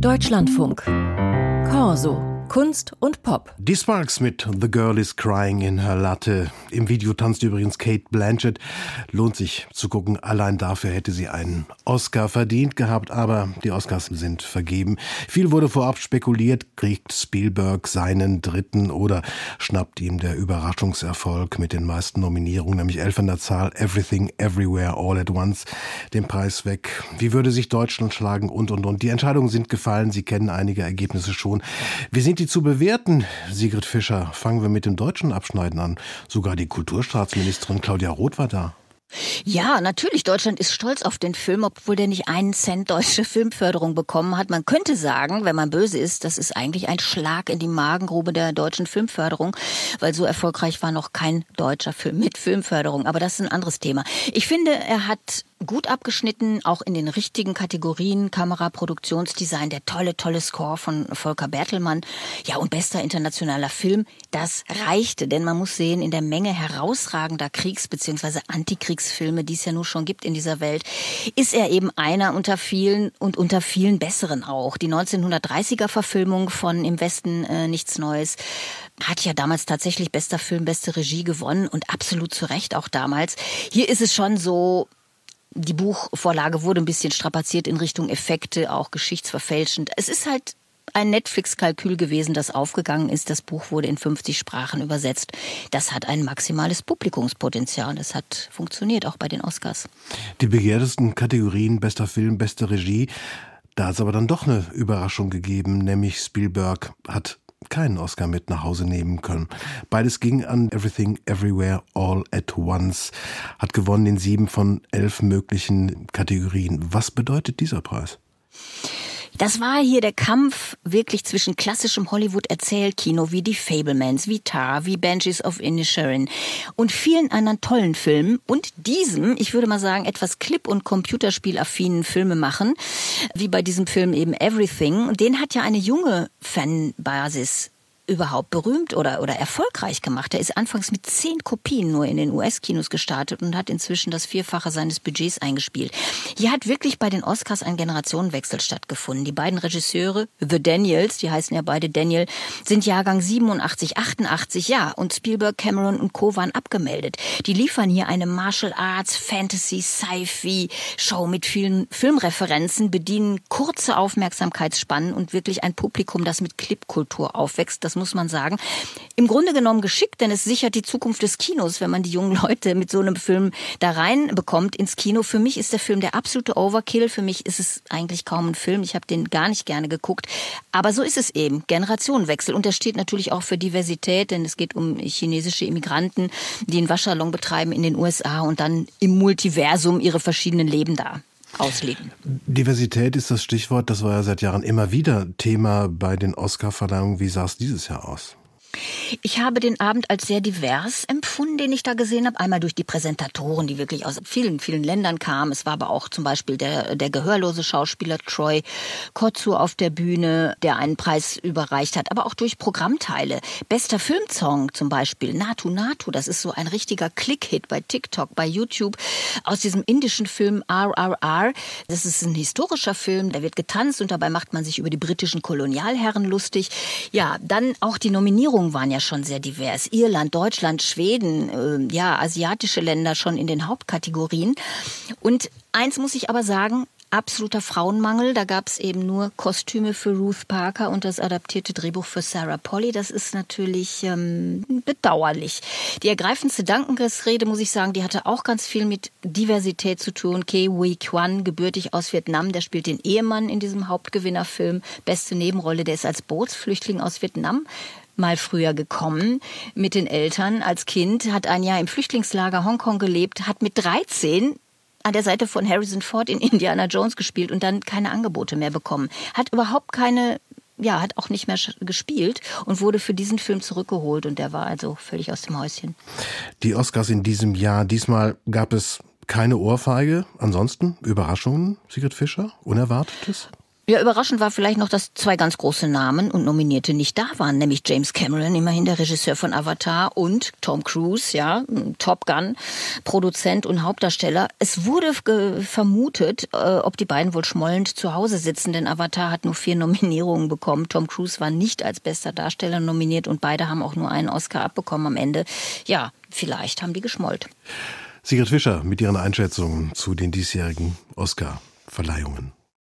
Deutschlandfunk. Corso. Kunst und Pop. Die Sparks mit The Girl is Crying in Her Latte. Im Video tanzt übrigens Kate Blanchett. Lohnt sich zu gucken. Allein dafür hätte sie einen Oscar verdient gehabt, aber die Oscars sind vergeben. Viel wurde vorab spekuliert. Kriegt Spielberg seinen dritten oder schnappt ihm der Überraschungserfolg mit den meisten Nominierungen, nämlich elf an der Zahl, Everything, Everywhere, All at Once, den Preis weg. Wie würde sich Deutschland schlagen und, und, und. Die Entscheidungen sind gefallen. Sie kennen einige Ergebnisse schon. Wir sind die zu bewerten, Sigrid Fischer? Fangen wir mit dem deutschen Abschneiden an. Sogar die Kulturstaatsministerin Claudia Roth war da. Ja, natürlich. Deutschland ist stolz auf den Film, obwohl der nicht einen Cent deutsche Filmförderung bekommen hat. Man könnte sagen, wenn man böse ist, das ist eigentlich ein Schlag in die Magengrube der deutschen Filmförderung, weil so erfolgreich war noch kein deutscher Film mit Filmförderung. Aber das ist ein anderes Thema. Ich finde, er hat gut abgeschnitten, auch in den richtigen Kategorien, Kamera, Produktionsdesign, der tolle, tolle Score von Volker Bertelmann. Ja, und bester internationaler Film, das reichte, denn man muss sehen, in der Menge herausragender Kriegs- bzw. Antikriegsfilme, die es ja nur schon gibt in dieser Welt, ist er eben einer unter vielen und unter vielen besseren auch. Die 1930er Verfilmung von Im Westen äh, nichts Neues hat ja damals tatsächlich bester Film, beste Regie gewonnen und absolut zu Recht auch damals. Hier ist es schon so, die Buchvorlage wurde ein bisschen strapaziert in Richtung Effekte, auch geschichtsverfälschend. Es ist halt ein Netflix-Kalkül gewesen, das aufgegangen ist. Das Buch wurde in 50 Sprachen übersetzt. Das hat ein maximales Publikumspotenzial. Das hat funktioniert, auch bei den Oscars. Die begehrtesten Kategorien bester Film, beste Regie. Da hat es aber dann doch eine Überraschung gegeben, nämlich Spielberg hat keinen Oscar mit nach Hause nehmen können. Beides ging an Everything Everywhere All at Once, hat gewonnen in sieben von elf möglichen Kategorien. Was bedeutet dieser Preis? Das war hier der Kampf wirklich zwischen klassischem Hollywood-Erzählkino wie Die Fablemans, wie Tar, wie Banshees of Inisherin und vielen anderen tollen Filmen und diesem, ich würde mal sagen, etwas Clip- und Computerspielaffinen Filme machen, wie bei diesem Film eben Everything. Den hat ja eine junge Fanbasis überhaupt berühmt oder, oder erfolgreich gemacht. Er ist anfangs mit zehn Kopien nur in den US-Kinos gestartet und hat inzwischen das Vierfache seines Budgets eingespielt. Hier hat wirklich bei den Oscars ein Generationenwechsel stattgefunden. Die beiden Regisseure, The Daniels, die heißen ja beide Daniel, sind Jahrgang 87, 88, ja, und Spielberg, Cameron und Co. waren abgemeldet. Die liefern hier eine Martial Arts, Fantasy, Sci-Fi Show mit vielen Filmreferenzen, bedienen kurze Aufmerksamkeitsspannen und wirklich ein Publikum, das mit Clipkultur aufwächst, das muss man sagen. Im Grunde genommen geschickt, denn es sichert die Zukunft des Kinos, wenn man die jungen Leute mit so einem Film da rein bekommt ins Kino. Für mich ist der Film der absolute Overkill. Für mich ist es eigentlich kaum ein Film. Ich habe den gar nicht gerne geguckt. Aber so ist es eben. Generationenwechsel. Und das steht natürlich auch für Diversität, denn es geht um chinesische Immigranten, die einen Waschsalon betreiben in den USA und dann im Multiversum ihre verschiedenen Leben da ausleben. Diversität ist das Stichwort, das war ja seit Jahren immer wieder Thema bei den Oscar-Verleihungen. Wie sah es dieses Jahr aus? Ich habe den Abend als sehr divers empfunden, den ich da gesehen habe. Einmal durch die Präsentatoren, die wirklich aus vielen, vielen Ländern kamen. Es war aber auch zum Beispiel der, der gehörlose Schauspieler Troy Kotsu auf der Bühne, der einen Preis überreicht hat. Aber auch durch Programmteile. Bester Filmsong zum Beispiel, Natu Natu. Das ist so ein richtiger Click-Hit bei TikTok, bei YouTube. Aus diesem indischen Film RRR. Das ist ein historischer Film. Da wird getanzt und dabei macht man sich über die britischen Kolonialherren lustig. Ja, dann auch die Nominierung Bevölkerung waren ja schon sehr divers. Irland, Deutschland, Schweden, äh, ja, asiatische Länder schon in den Hauptkategorien. Und eins muss ich aber sagen, absoluter Frauenmangel. Da gab es eben nur Kostüme für Ruth Parker und das adaptierte Drehbuch für Sarah Polly. Das ist natürlich ähm, bedauerlich. Die ergreifendste Dankensrede, muss ich sagen, die hatte auch ganz viel mit Diversität zu tun. Kei Wei Kwan, gebürtig aus Vietnam, der spielt den Ehemann in diesem Hauptgewinnerfilm. Beste Nebenrolle, der ist als Bootsflüchtling aus Vietnam mal früher gekommen mit den Eltern als Kind, hat ein Jahr im Flüchtlingslager Hongkong gelebt, hat mit 13 an der Seite von Harrison Ford in Indiana Jones gespielt und dann keine Angebote mehr bekommen. Hat überhaupt keine ja, hat auch nicht mehr gespielt und wurde für diesen Film zurückgeholt und der war also völlig aus dem Häuschen. Die Oscars in diesem Jahr, diesmal gab es keine Ohrfeige. Ansonsten Überraschungen, Sigrid Fischer, Unerwartetes? Ja, überraschend war vielleicht noch, dass zwei ganz große Namen und Nominierte nicht da waren, nämlich James Cameron, immerhin der Regisseur von Avatar, und Tom Cruise, ja, Top Gun, Produzent und Hauptdarsteller. Es wurde vermutet, äh, ob die beiden wohl schmollend zu Hause sitzen, denn Avatar hat nur vier Nominierungen bekommen. Tom Cruise war nicht als bester Darsteller nominiert und beide haben auch nur einen Oscar abbekommen am Ende. Ja, vielleicht haben die geschmollt. Sigrid Fischer mit ihren Einschätzungen zu den diesjährigen Oscar-Verleihungen.